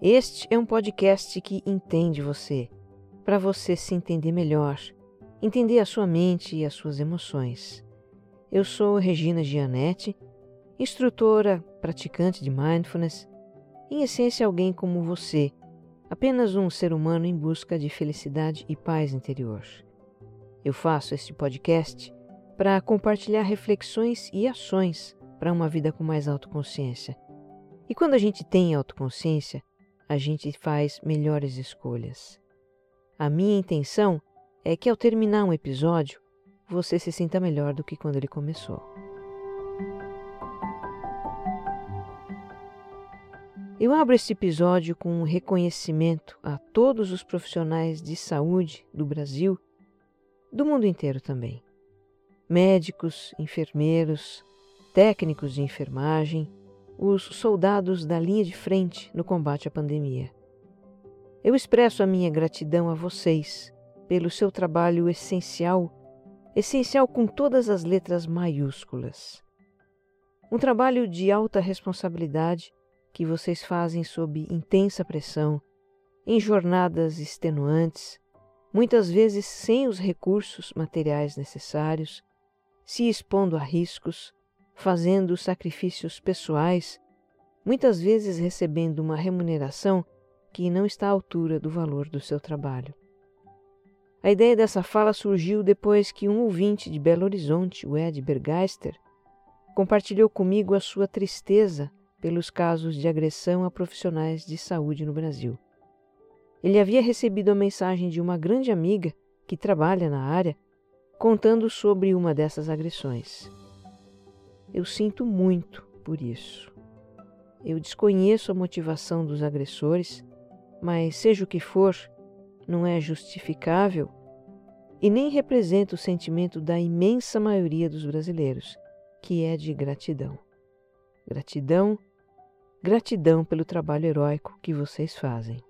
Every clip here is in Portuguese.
Este é um podcast que entende você, para você se entender melhor, entender a sua mente e as suas emoções. Eu sou Regina Gianetti, instrutora, praticante de mindfulness, em essência alguém como você, apenas um ser humano em busca de felicidade e paz interior. Eu faço este podcast para compartilhar reflexões e ações para uma vida com mais autoconsciência. E quando a gente tem autoconsciência, a gente faz melhores escolhas. A minha intenção é que ao terminar um episódio, você se sinta melhor do que quando ele começou. Eu abro este episódio com um reconhecimento a todos os profissionais de saúde do Brasil, do mundo inteiro também. Médicos, enfermeiros, técnicos de enfermagem, os soldados da linha de frente no combate à pandemia. Eu expresso a minha gratidão a vocês pelo seu trabalho essencial, essencial com todas as letras maiúsculas. Um trabalho de alta responsabilidade que vocês fazem sob intensa pressão, em jornadas extenuantes, muitas vezes sem os recursos materiais necessários, se expondo a riscos, fazendo sacrifícios pessoais, muitas vezes recebendo uma remuneração que não está à altura do valor do seu trabalho. A ideia dessa fala surgiu depois que um ouvinte de Belo Horizonte, o Ed Bergeister, compartilhou comigo a sua tristeza pelos casos de agressão a profissionais de saúde no Brasil. Ele havia recebido a mensagem de uma grande amiga que trabalha na área contando sobre uma dessas agressões. Eu sinto muito por isso. Eu desconheço a motivação dos agressores, mas seja o que for, não é justificável e nem representa o sentimento da imensa maioria dos brasileiros, que é de gratidão. Gratidão, gratidão pelo trabalho heróico que vocês fazem.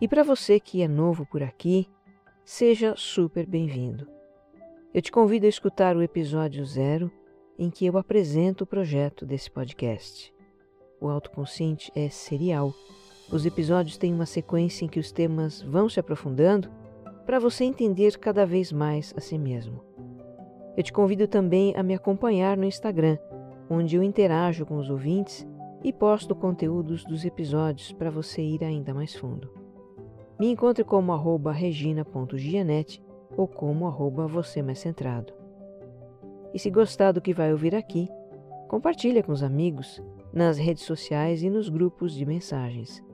E para você que é novo por aqui, seja super bem-vindo. Eu te convido a escutar o episódio zero em que eu apresento o projeto desse podcast. O autoconsciente é serial. Os episódios têm uma sequência em que os temas vão se aprofundando para você entender cada vez mais a si mesmo. Eu te convido também a me acompanhar no Instagram, onde eu interajo com os ouvintes e posto conteúdos dos episódios para você ir ainda mais fundo. Me encontre como regina.gianete ou como arroba você mais centrado. E se gostar do que vai ouvir aqui, compartilha com os amigos, nas redes sociais e nos grupos de mensagens.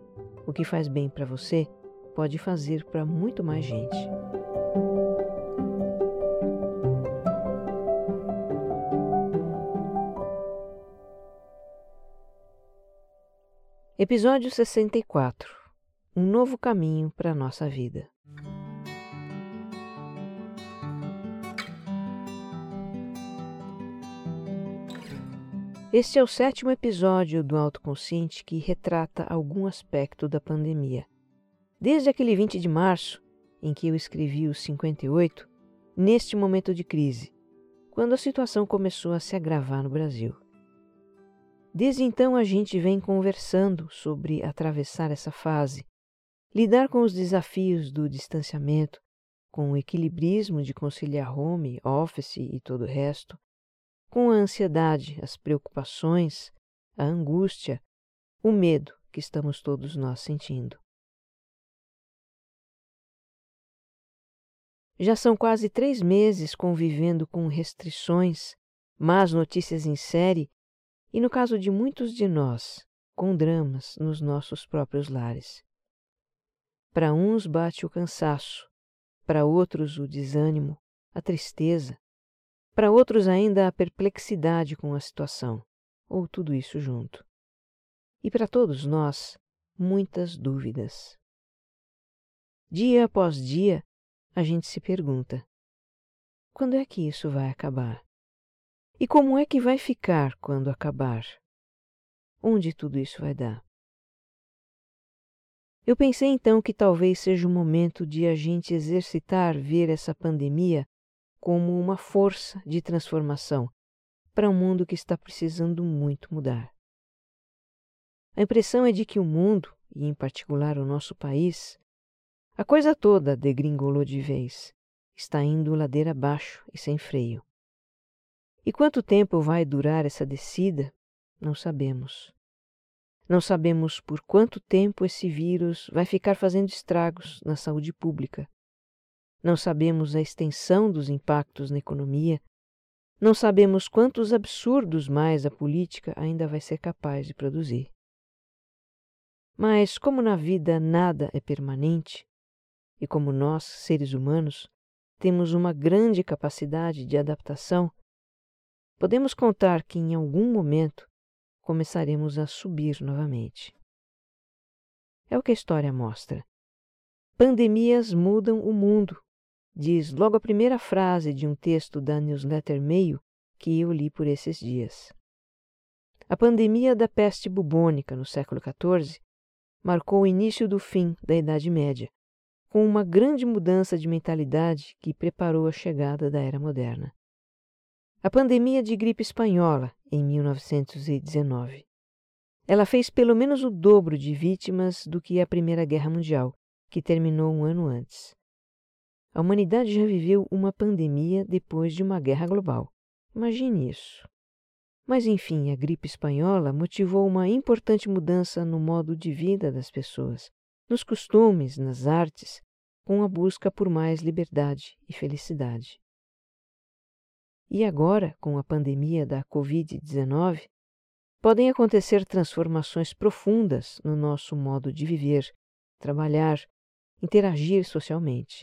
O que faz bem para você pode fazer para muito mais gente. Episódio 64 Um novo caminho para a nossa vida. Este é o sétimo episódio do Autoconsciente que retrata algum aspecto da pandemia. Desde aquele 20 de março, em que eu escrevi os 58, neste momento de crise, quando a situação começou a se agravar no Brasil. Desde então a gente vem conversando sobre atravessar essa fase, lidar com os desafios do distanciamento, com o equilibrismo de conciliar home, office e todo o resto, com a ansiedade, as preocupações, a angústia, o medo que estamos todos nós sentindo. Já são quase três meses convivendo com restrições, más notícias em série e, no caso de muitos de nós, com dramas nos nossos próprios lares. Para uns bate o cansaço, para outros o desânimo, a tristeza, para outros, ainda a perplexidade com a situação, ou tudo isso junto. E para todos nós, muitas dúvidas. Dia após dia, a gente se pergunta: quando é que isso vai acabar? E como é que vai ficar quando acabar? Onde tudo isso vai dar? Eu pensei então que talvez seja o momento de a gente exercitar ver essa pandemia como uma força de transformação para um mundo que está precisando muito mudar. A impressão é de que o mundo, e em particular o nosso país, a coisa toda degringolou de vez, está indo ladeira abaixo e sem freio. E quanto tempo vai durar essa descida, não sabemos. Não sabemos por quanto tempo esse vírus vai ficar fazendo estragos na saúde pública. Não sabemos a extensão dos impactos na economia. Não sabemos quantos absurdos mais a política ainda vai ser capaz de produzir. Mas, como na vida nada é permanente, e como nós, seres humanos, temos uma grande capacidade de adaptação, podemos contar que em algum momento começaremos a subir novamente. É o que a história mostra. Pandemias mudam o mundo, diz logo a primeira frase de um texto da newsletter Meio que eu li por esses dias. A pandemia da peste bubônica no século XIV marcou o início do fim da Idade Média, com uma grande mudança de mentalidade que preparou a chegada da Era Moderna. A pandemia de gripe espanhola, em 1919. Ela fez pelo menos o dobro de vítimas do que a Primeira Guerra Mundial, que terminou um ano antes. A humanidade já viveu uma pandemia depois de uma guerra global. Imagine isso. Mas enfim, a gripe espanhola motivou uma importante mudança no modo de vida das pessoas, nos costumes, nas artes, com a busca por mais liberdade e felicidade. E agora, com a pandemia da Covid-19, podem acontecer transformações profundas no nosso modo de viver, trabalhar, interagir socialmente.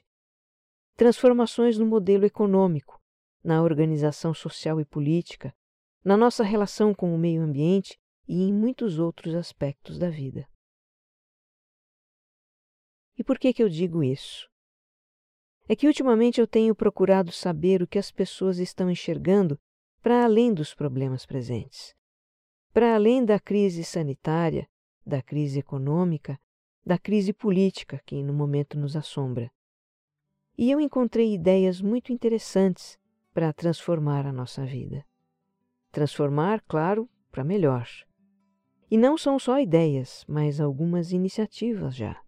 Transformações no modelo econômico, na organização social e política, na nossa relação com o meio ambiente e em muitos outros aspectos da vida. E por que, que eu digo isso? É que ultimamente eu tenho procurado saber o que as pessoas estão enxergando para além dos problemas presentes. Para além da crise sanitária, da crise econômica, da crise política que no momento nos assombra. E eu encontrei ideias muito interessantes para transformar a nossa vida. Transformar, claro, para melhor. E não são só ideias, mas algumas iniciativas já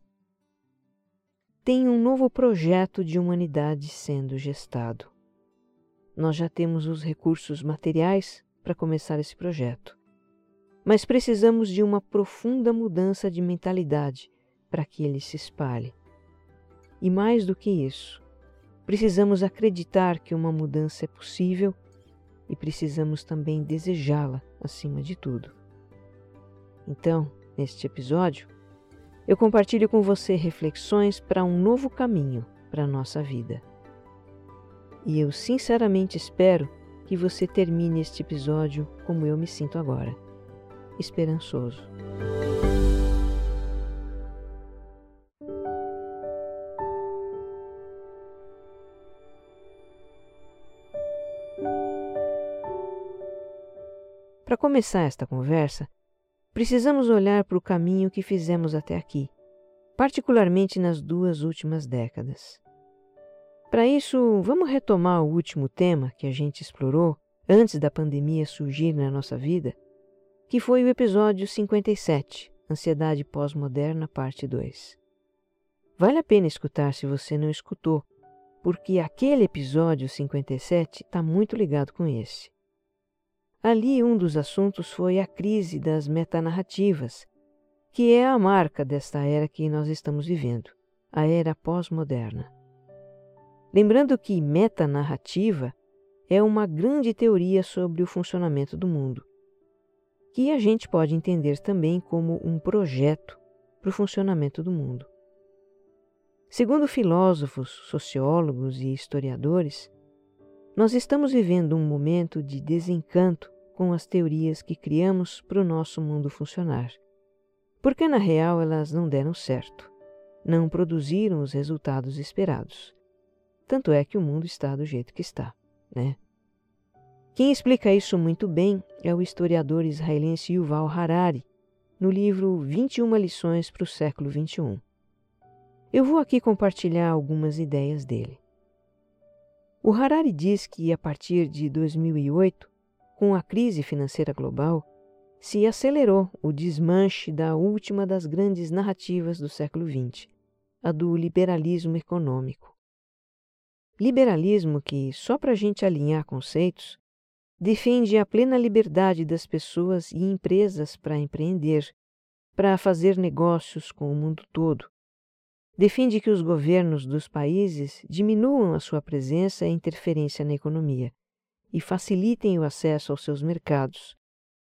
tem um novo projeto de humanidade sendo gestado. Nós já temos os recursos materiais para começar esse projeto, mas precisamos de uma profunda mudança de mentalidade para que ele se espalhe. E mais do que isso, precisamos acreditar que uma mudança é possível e precisamos também desejá-la acima de tudo. Então, neste episódio, eu compartilho com você reflexões para um novo caminho para a nossa vida. E eu sinceramente espero que você termine este episódio como eu me sinto agora, esperançoso. Começar esta conversa, precisamos olhar para o caminho que fizemos até aqui, particularmente nas duas últimas décadas. Para isso, vamos retomar o último tema que a gente explorou antes da pandemia surgir na nossa vida, que foi o episódio 57, Ansiedade Pós-Moderna, Parte 2. Vale a pena escutar se você não escutou, porque aquele episódio 57 está muito ligado com esse. Ali, um dos assuntos foi a crise das metanarrativas, que é a marca desta era que nós estamos vivendo, a era pós-moderna. Lembrando que metanarrativa é uma grande teoria sobre o funcionamento do mundo, que a gente pode entender também como um projeto para o funcionamento do mundo. Segundo filósofos, sociólogos e historiadores, nós estamos vivendo um momento de desencanto com as teorias que criamos para o nosso mundo funcionar. Porque na real elas não deram certo, não produziram os resultados esperados. Tanto é que o mundo está do jeito que está, né? Quem explica isso muito bem é o historiador israelense Yuval Harari, no livro 21 lições para o século XXI. Eu vou aqui compartilhar algumas ideias dele. O Harari diz que a partir de 2008, com a crise financeira global, se acelerou o desmanche da última das grandes narrativas do século XX, a do liberalismo econômico. Liberalismo que, só para a gente alinhar conceitos, defende a plena liberdade das pessoas e empresas para empreender, para fazer negócios com o mundo todo. Defende que os governos dos países diminuam a sua presença e interferência na economia e facilitem o acesso aos seus mercados.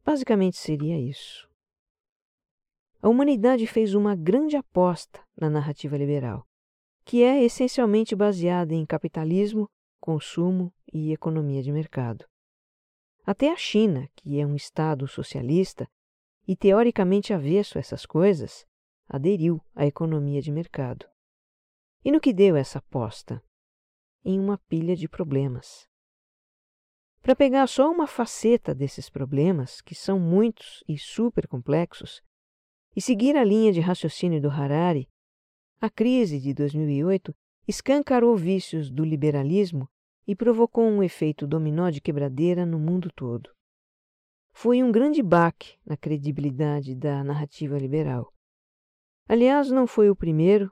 Basicamente seria isso. A humanidade fez uma grande aposta na narrativa liberal, que é essencialmente baseada em capitalismo, consumo e economia de mercado. Até a China, que é um Estado socialista e teoricamente avesso a essas coisas, aderiu à economia de mercado. E no que deu essa aposta? Em uma pilha de problemas. Para pegar só uma faceta desses problemas, que são muitos e super complexos, e seguir a linha de raciocínio do Harari, a crise de 2008 escancarou vícios do liberalismo e provocou um efeito dominó de quebradeira no mundo todo. Foi um grande baque na credibilidade da narrativa liberal. Aliás, não foi o primeiro,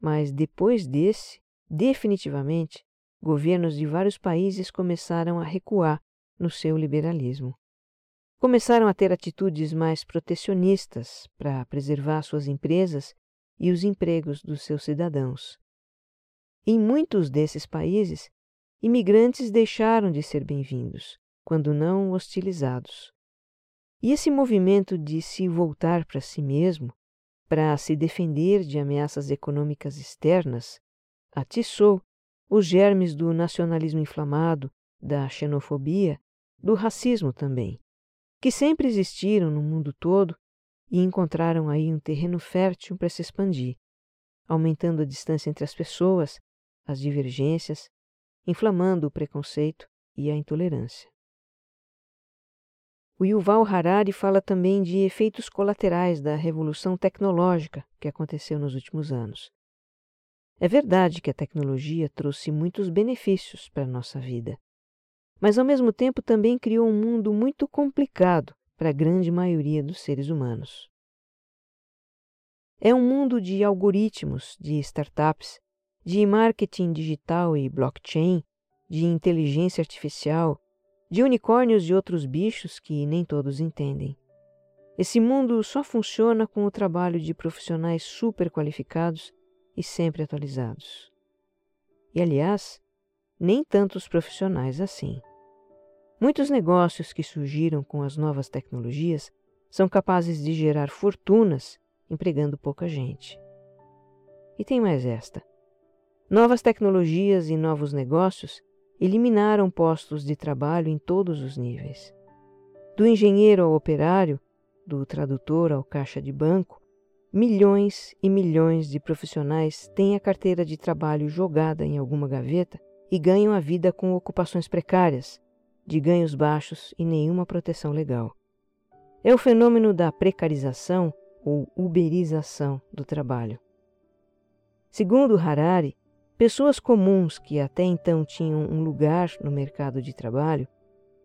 mas depois desse, definitivamente, governos de vários países começaram a recuar no seu liberalismo. Começaram a ter atitudes mais protecionistas para preservar suas empresas e os empregos dos seus cidadãos. Em muitos desses países, imigrantes deixaram de ser bem-vindos, quando não hostilizados. E esse movimento de se voltar para si mesmo, para se defender de ameaças econômicas externas, atiçou os germes do nacionalismo inflamado, da xenofobia, do racismo também, que sempre existiram no mundo todo e encontraram aí um terreno fértil para se expandir, aumentando a distância entre as pessoas, as divergências inflamando o preconceito e a intolerância. O Yuval Harari fala também de efeitos colaterais da revolução tecnológica que aconteceu nos últimos anos. É verdade que a tecnologia trouxe muitos benefícios para a nossa vida, mas ao mesmo tempo também criou um mundo muito complicado para a grande maioria dos seres humanos. É um mundo de algoritmos, de startups, de marketing digital e blockchain, de inteligência artificial, de unicórnios e outros bichos que nem todos entendem. Esse mundo só funciona com o trabalho de profissionais super qualificados e sempre atualizados. E, aliás, nem tantos profissionais assim. Muitos negócios que surgiram com as novas tecnologias são capazes de gerar fortunas empregando pouca gente. E tem mais esta. Novas tecnologias e novos negócios eliminaram postos de trabalho em todos os níveis. Do engenheiro ao operário, do tradutor ao caixa de banco, milhões e milhões de profissionais têm a carteira de trabalho jogada em alguma gaveta e ganham a vida com ocupações precárias, de ganhos baixos e nenhuma proteção legal. É o fenômeno da precarização ou uberização do trabalho. Segundo Harari, Pessoas comuns que até então tinham um lugar no mercado de trabalho,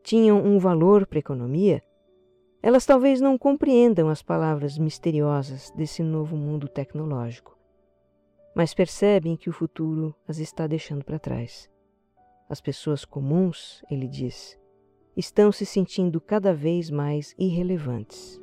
tinham um valor para a economia, elas talvez não compreendam as palavras misteriosas desse novo mundo tecnológico, mas percebem que o futuro as está deixando para trás. As pessoas comuns, ele diz, estão se sentindo cada vez mais irrelevantes.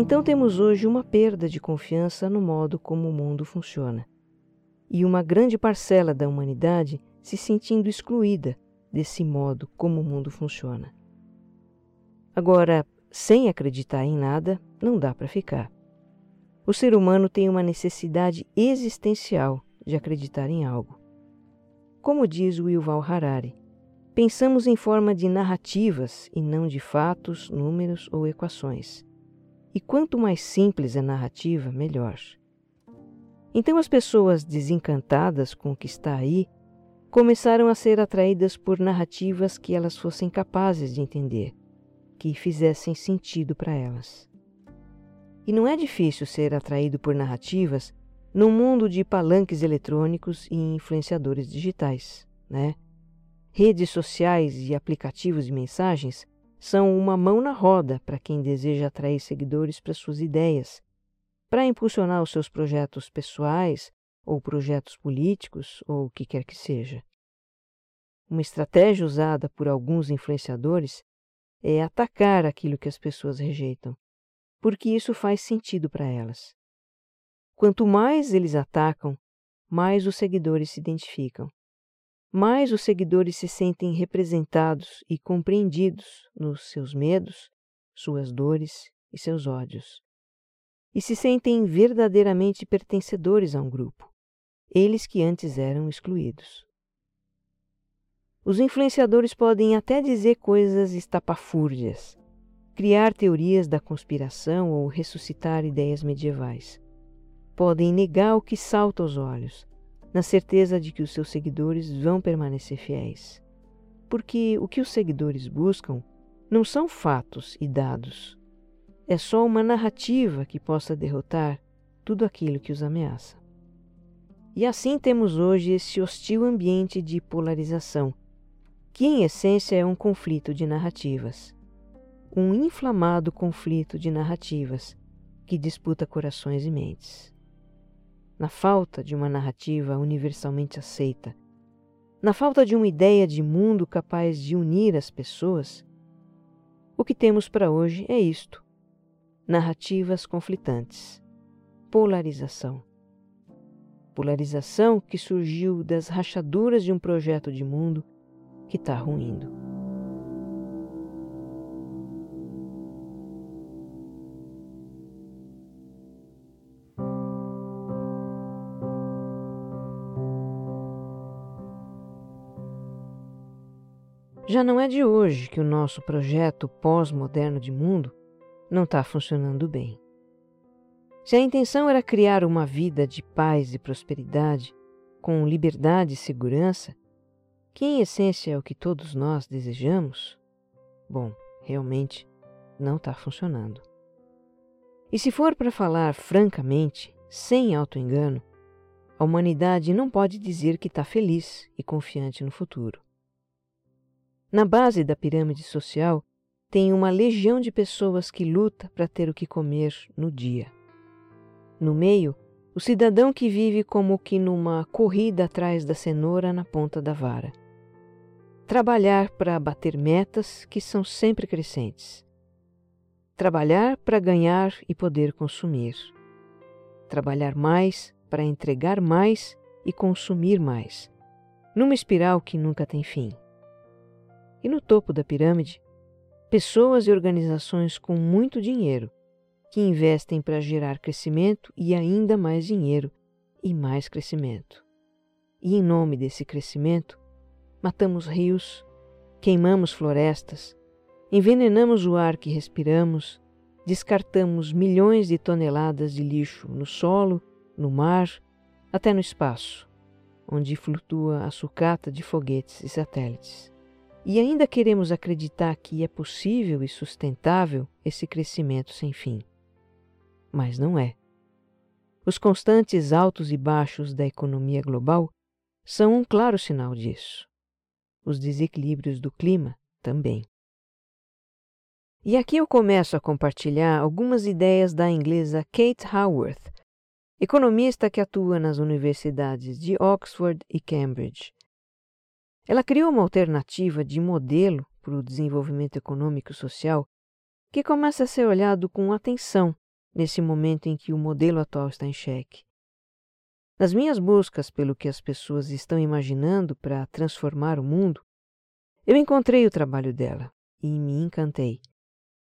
Então temos hoje uma perda de confiança no modo como o mundo funciona. E uma grande parcela da humanidade se sentindo excluída desse modo como o mundo funciona. Agora, sem acreditar em nada, não dá para ficar. O ser humano tem uma necessidade existencial de acreditar em algo. Como diz o Yuval Harari, pensamos em forma de narrativas e não de fatos, números ou equações. E quanto mais simples a narrativa, melhor. Então as pessoas desencantadas com o que está aí começaram a ser atraídas por narrativas que elas fossem capazes de entender, que fizessem sentido para elas. E não é difícil ser atraído por narrativas num mundo de palanques eletrônicos e influenciadores digitais, né? Redes sociais e aplicativos de mensagens são uma mão na roda para quem deseja atrair seguidores para suas ideias, para impulsionar os seus projetos pessoais ou projetos políticos ou o que quer que seja. Uma estratégia usada por alguns influenciadores é atacar aquilo que as pessoas rejeitam, porque isso faz sentido para elas. Quanto mais eles atacam, mais os seguidores se identificam. Mais os seguidores se sentem representados e compreendidos nos seus medos, suas dores e seus ódios. E se sentem verdadeiramente pertencedores a um grupo eles que antes eram excluídos. Os influenciadores podem até dizer coisas estapafúrdias, criar teorias da conspiração ou ressuscitar ideias medievais. Podem negar o que salta aos olhos, na certeza de que os seus seguidores vão permanecer fiéis. Porque o que os seguidores buscam não são fatos e dados. É só uma narrativa que possa derrotar tudo aquilo que os ameaça. E assim temos hoje esse hostil ambiente de polarização, que em essência é um conflito de narrativas. Um inflamado conflito de narrativas que disputa corações e mentes. Na falta de uma narrativa universalmente aceita, na falta de uma ideia de mundo capaz de unir as pessoas, o que temos para hoje é isto: narrativas conflitantes, polarização. Polarização que surgiu das rachaduras de um projeto de mundo que está ruindo. Já não é de hoje que o nosso projeto pós-moderno de mundo não está funcionando bem. Se a intenção era criar uma vida de paz e prosperidade, com liberdade e segurança, que em essência é o que todos nós desejamos, bom, realmente não está funcionando. E se for para falar francamente, sem autoengano, a humanidade não pode dizer que está feliz e confiante no futuro. Na base da pirâmide social tem uma legião de pessoas que luta para ter o que comer no dia. No meio, o cidadão que vive como que numa corrida atrás da cenoura na ponta da vara. Trabalhar para bater metas que são sempre crescentes. Trabalhar para ganhar e poder consumir. Trabalhar mais para entregar mais e consumir mais, numa espiral que nunca tem fim. E no topo da pirâmide, pessoas e organizações com muito dinheiro que investem para gerar crescimento e ainda mais dinheiro e mais crescimento. E em nome desse crescimento, matamos rios, queimamos florestas, envenenamos o ar que respiramos, descartamos milhões de toneladas de lixo no solo, no mar, até no espaço, onde flutua a sucata de foguetes e satélites. E ainda queremos acreditar que é possível e sustentável esse crescimento sem fim mas não é. Os constantes altos e baixos da economia global são um claro sinal disso. Os desequilíbrios do clima também. E aqui eu começo a compartilhar algumas ideias da inglesa Kate Howarth, economista que atua nas universidades de Oxford e Cambridge. Ela criou uma alternativa de modelo para o desenvolvimento econômico e social que começa a ser olhado com atenção nesse momento em que o modelo atual está em xeque. Nas minhas buscas pelo que as pessoas estão imaginando para transformar o mundo, Eu encontrei o trabalho dela e me encantei.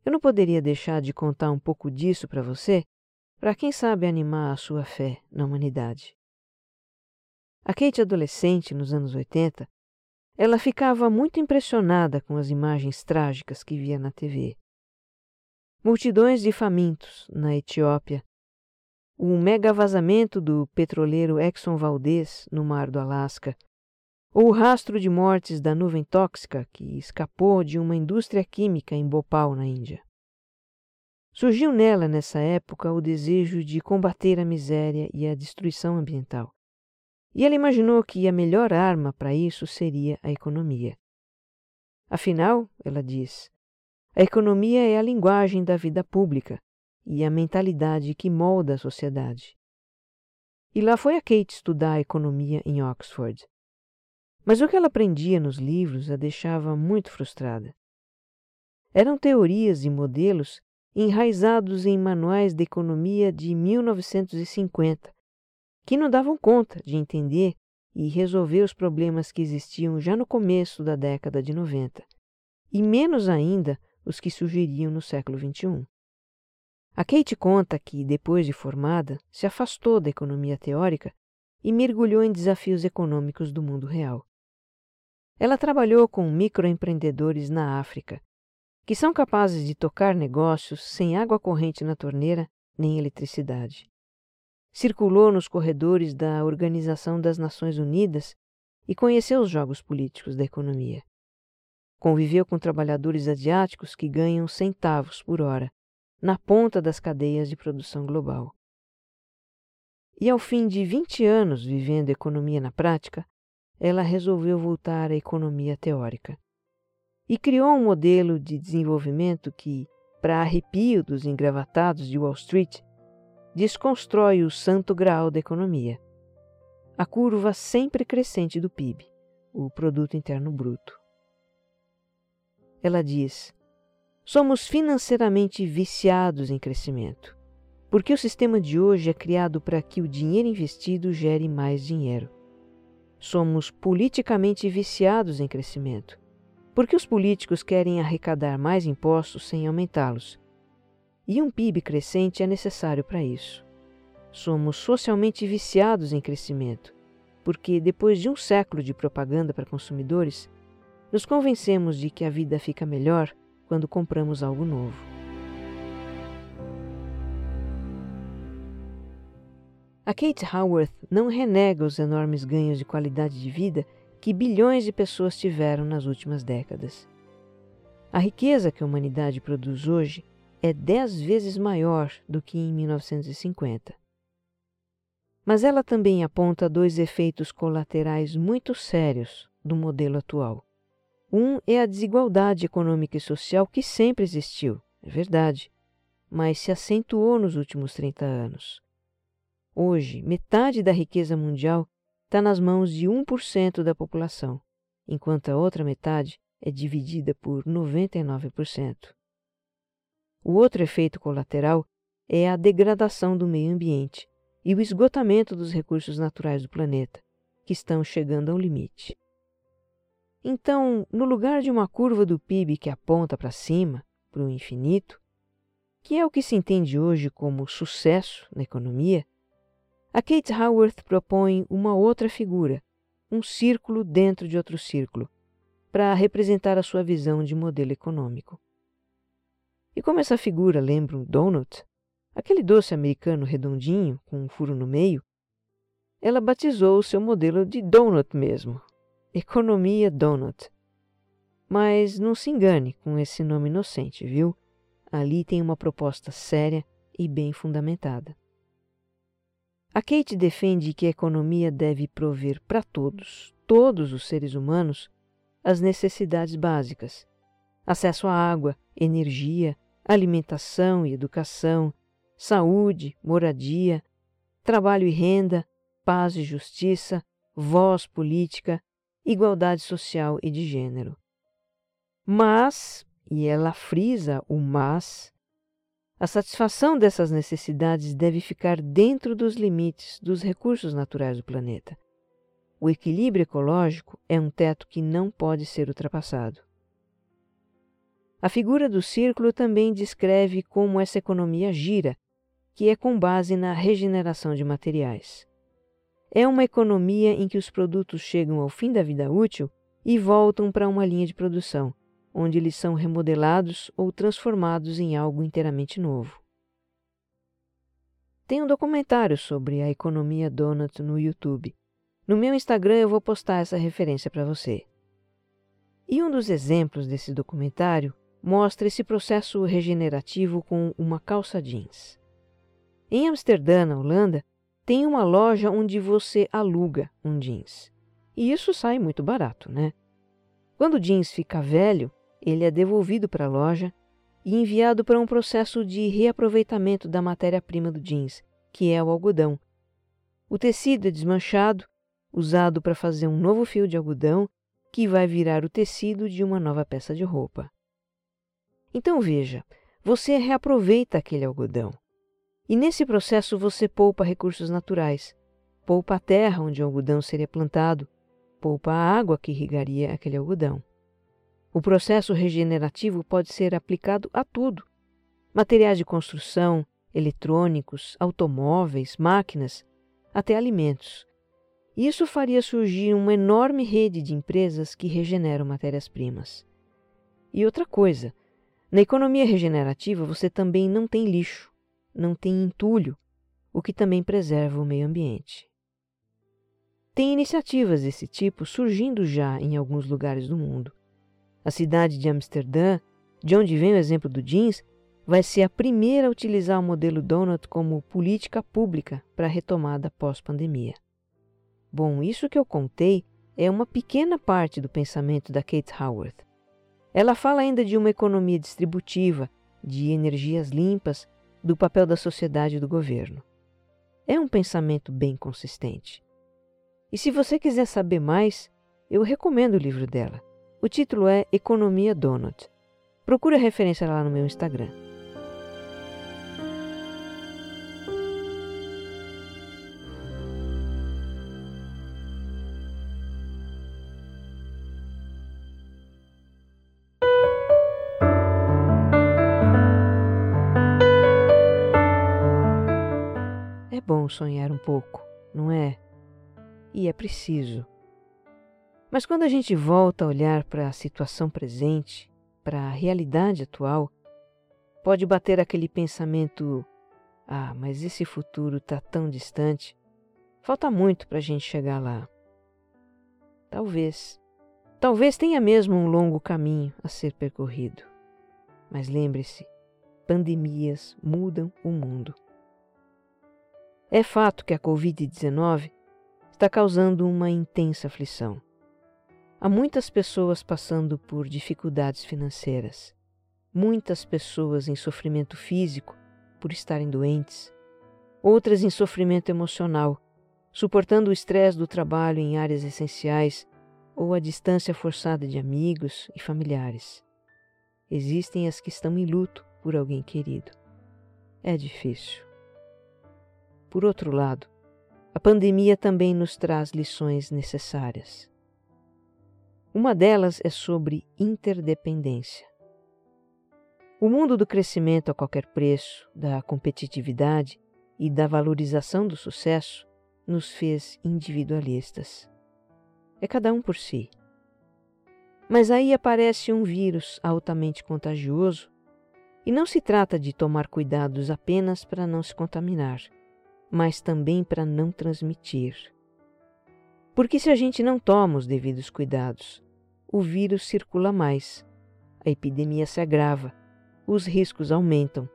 Eu não poderia deixar de contar um pouco disso para você, para quem sabe animar a sua fé na humanidade. A Kate adolescente, nos anos 80, ela ficava muito impressionada com as imagens trágicas que via na TV. Multidões de famintos na Etiópia, o mega vazamento do petroleiro Exxon Valdez no mar do Alasca, ou o rastro de mortes da nuvem tóxica que escapou de uma indústria química em Bhopal, na Índia. Surgiu nela, nessa época, o desejo de combater a miséria e a destruição ambiental. E ela imaginou que a melhor arma para isso seria a economia. Afinal, ela diz, a economia é a linguagem da vida pública e a mentalidade que molda a sociedade. E lá foi a Kate estudar economia em Oxford. Mas o que ela aprendia nos livros a deixava muito frustrada. Eram teorias e modelos enraizados em manuais de economia de 1950, que não davam conta de entender e resolver os problemas que existiam já no começo da década de 90, e menos ainda os que surgiriam no século XXI. A Kate conta que, depois de formada, se afastou da economia teórica e mergulhou em desafios econômicos do mundo real. Ela trabalhou com microempreendedores na África, que são capazes de tocar negócios sem água corrente na torneira nem eletricidade. Circulou nos corredores da Organização das Nações Unidas e conheceu os jogos políticos da economia. Conviveu com trabalhadores asiáticos que ganham centavos por hora, na ponta das cadeias de produção global. E ao fim de 20 anos vivendo economia na prática, ela resolveu voltar à economia teórica. E criou um modelo de desenvolvimento que, para arrepio dos engravatados de Wall Street, desconstrói o santo graal da economia, a curva sempre crescente do PIB, o Produto Interno Bruto. Ela diz: somos financeiramente viciados em crescimento, porque o sistema de hoje é criado para que o dinheiro investido gere mais dinheiro. Somos politicamente viciados em crescimento, porque os políticos querem arrecadar mais impostos sem aumentá-los. E um PIB crescente é necessário para isso. Somos socialmente viciados em crescimento, porque depois de um século de propaganda para consumidores, nos convencemos de que a vida fica melhor quando compramos algo novo. A Kate Howarth não renega os enormes ganhos de qualidade de vida que bilhões de pessoas tiveram nas últimas décadas. A riqueza que a humanidade produz hoje é dez vezes maior do que em 1950. Mas ela também aponta dois efeitos colaterais muito sérios do modelo atual. Um é a desigualdade econômica e social que sempre existiu, é verdade, mas se acentuou nos últimos 30 anos. Hoje, metade da riqueza mundial está nas mãos de 1% da população, enquanto a outra metade é dividida por 99%. O outro efeito colateral é a degradação do meio ambiente e o esgotamento dos recursos naturais do planeta, que estão chegando ao limite. Então, no lugar de uma curva do PIB que aponta para cima, para o infinito, que é o que se entende hoje como sucesso na economia, a Kate Howarth propõe uma outra figura, um círculo dentro de outro círculo, para representar a sua visão de modelo econômico. E como essa figura lembra um donut, aquele doce americano redondinho com um furo no meio, ela batizou o seu modelo de donut mesmo, Economia Donut. Mas não se engane com esse nome inocente, viu? Ali tem uma proposta séria e bem fundamentada. A Kate defende que a economia deve prover para todos, todos os seres humanos, as necessidades básicas: acesso à água, energia, alimentação e educação, saúde, moradia, trabalho e renda, paz e justiça, voz política, igualdade social e de gênero. Mas, e ela frisa o mas, a satisfação dessas necessidades deve ficar dentro dos limites dos recursos naturais do planeta, o equilíbrio ecológico é um teto que não pode ser ultrapassado. A figura do círculo também descreve como essa economia gira, que é com base na regeneração de materiais. É uma economia em que os produtos chegam ao fim da vida útil e voltam para uma linha de produção, onde eles são remodelados ou transformados em algo inteiramente novo. Tem um documentário sobre a economia donut no YouTube. No meu Instagram eu vou postar essa referência para você. E um dos exemplos desse documentário mostra esse processo regenerativo com uma calça jeans. Em Amsterdã, na Holanda, tem uma loja onde você aluga um jeans. E isso sai muito barato, né? Quando o jeans fica velho, ele é devolvido para a loja e enviado para um processo de reaproveitamento da matéria-prima do jeans, que é o algodão. O tecido é desmanchado, usado para fazer um novo fio de algodão, que vai virar o tecido de uma nova peça de roupa. Então veja, você reaproveita aquele algodão. E nesse processo você poupa recursos naturais, poupa a terra onde o algodão seria plantado, poupa a água que irrigaria aquele algodão. O processo regenerativo pode ser aplicado a tudo: materiais de construção, eletrônicos, automóveis, máquinas, até alimentos. Isso faria surgir uma enorme rede de empresas que regeneram matérias-primas. E outra coisa, na economia regenerativa, você também não tem lixo, não tem entulho, o que também preserva o meio ambiente. Tem iniciativas desse tipo surgindo já em alguns lugares do mundo. A cidade de Amsterdã, de onde vem o exemplo do jeans, vai ser a primeira a utilizar o modelo Donut como política pública para a retomada pós-pandemia. Bom, isso que eu contei é uma pequena parte do pensamento da Kate Howarth. Ela fala ainda de uma economia distributiva, de energias limpas, do papel da sociedade e do governo. É um pensamento bem consistente. E se você quiser saber mais, eu recomendo o livro dela. O título é Economia Donut. Procure a referência lá no meu Instagram. Sonhar um pouco, não é? E é preciso. Mas quando a gente volta a olhar para a situação presente, para a realidade atual, pode bater aquele pensamento: ah, mas esse futuro está tão distante, falta muito para a gente chegar lá. Talvez. Talvez tenha mesmo um longo caminho a ser percorrido. Mas lembre-se: pandemias mudam o mundo. É fato que a Covid-19 está causando uma intensa aflição. Há muitas pessoas passando por dificuldades financeiras, muitas pessoas em sofrimento físico por estarem doentes, outras em sofrimento emocional, suportando o estresse do trabalho em áreas essenciais ou a distância forçada de amigos e familiares. Existem as que estão em luto por alguém querido. É difícil. Por outro lado, a pandemia também nos traz lições necessárias. Uma delas é sobre interdependência. O mundo do crescimento a qualquer preço, da competitividade e da valorização do sucesso nos fez individualistas. É cada um por si. Mas aí aparece um vírus altamente contagioso e não se trata de tomar cuidados apenas para não se contaminar mas também para não transmitir. Porque se a gente não toma os devidos cuidados, o vírus circula mais, a epidemia se agrava, os riscos aumentam,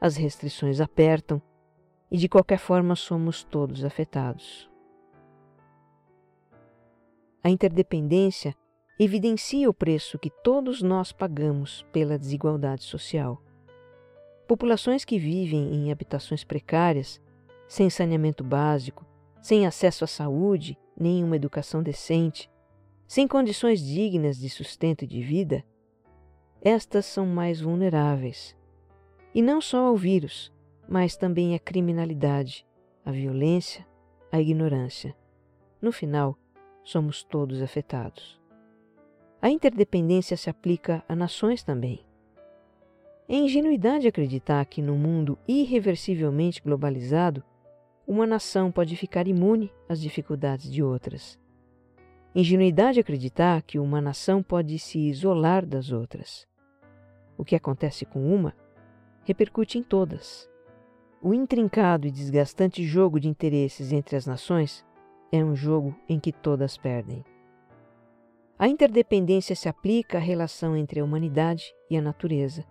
as restrições apertam e de qualquer forma somos todos afetados. A interdependência evidencia o preço que todos nós pagamos pela desigualdade social. Populações que vivem em habitações precárias sem saneamento básico, sem acesso à saúde, nem uma educação decente, sem condições dignas de sustento e de vida, estas são mais vulneráveis. E não só ao vírus, mas também à criminalidade, à violência, à ignorância. No final, somos todos afetados. A interdependência se aplica a nações também. É ingenuidade acreditar que, no mundo irreversivelmente globalizado, uma nação pode ficar imune às dificuldades de outras. Ingenuidade acreditar que uma nação pode se isolar das outras. O que acontece com uma repercute em todas. O intrincado e desgastante jogo de interesses entre as nações é um jogo em que todas perdem. A interdependência se aplica à relação entre a humanidade e a natureza.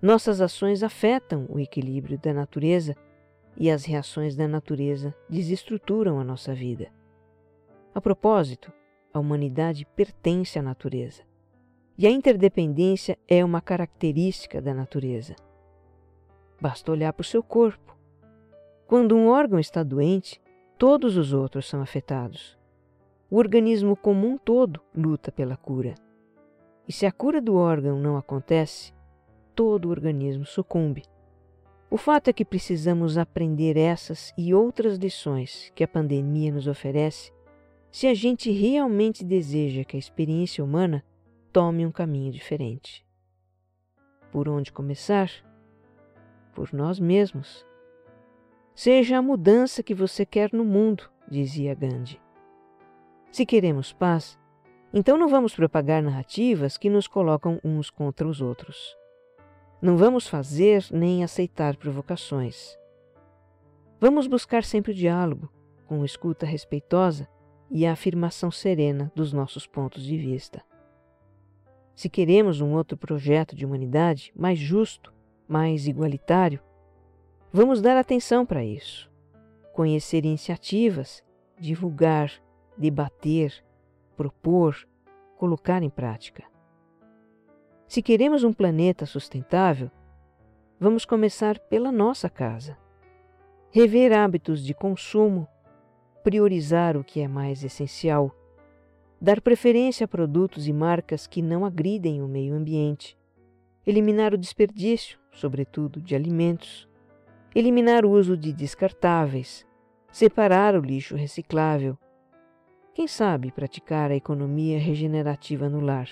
Nossas ações afetam o equilíbrio da natureza e as reações da natureza desestruturam a nossa vida. A propósito, a humanidade pertence à natureza e a interdependência é uma característica da natureza. Basta olhar para o seu corpo. Quando um órgão está doente, todos os outros são afetados. O organismo como um todo luta pela cura. E se a cura do órgão não acontece, todo o organismo sucumbe. O fato é que precisamos aprender essas e outras lições que a pandemia nos oferece se a gente realmente deseja que a experiência humana tome um caminho diferente. Por onde começar? Por nós mesmos. Seja a mudança que você quer no mundo, dizia Gandhi. Se queremos paz, então não vamos propagar narrativas que nos colocam uns contra os outros. Não vamos fazer nem aceitar provocações. Vamos buscar sempre o diálogo, com escuta respeitosa e a afirmação serena dos nossos pontos de vista. Se queremos um outro projeto de humanidade mais justo, mais igualitário, vamos dar atenção para isso, conhecer iniciativas, divulgar, debater, propor, colocar em prática. Se queremos um planeta sustentável, vamos começar pela nossa casa. Rever hábitos de consumo, priorizar o que é mais essencial, dar preferência a produtos e marcas que não agridem o meio ambiente, eliminar o desperdício, sobretudo de alimentos, eliminar o uso de descartáveis, separar o lixo reciclável. Quem sabe praticar a economia regenerativa no lar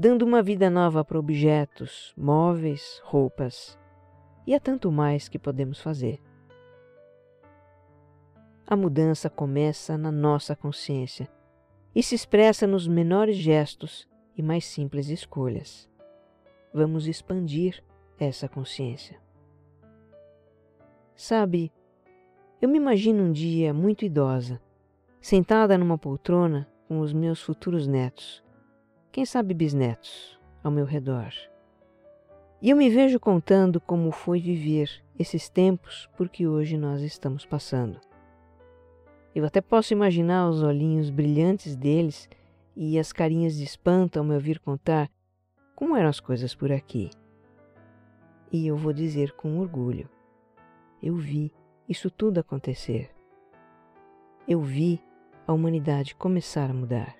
dando uma vida nova para objetos, móveis, roupas e há tanto mais que podemos fazer. A mudança começa na nossa consciência e se expressa nos menores gestos e mais simples escolhas. Vamos expandir essa consciência. Sabe, eu me imagino um dia muito idosa, sentada numa poltrona com os meus futuros netos quem sabe bisnetos, ao meu redor. E eu me vejo contando como foi viver esses tempos por que hoje nós estamos passando. Eu até posso imaginar os olhinhos brilhantes deles e as carinhas de espanto ao me ouvir contar como eram as coisas por aqui. E eu vou dizer com orgulho: eu vi isso tudo acontecer. Eu vi a humanidade começar a mudar.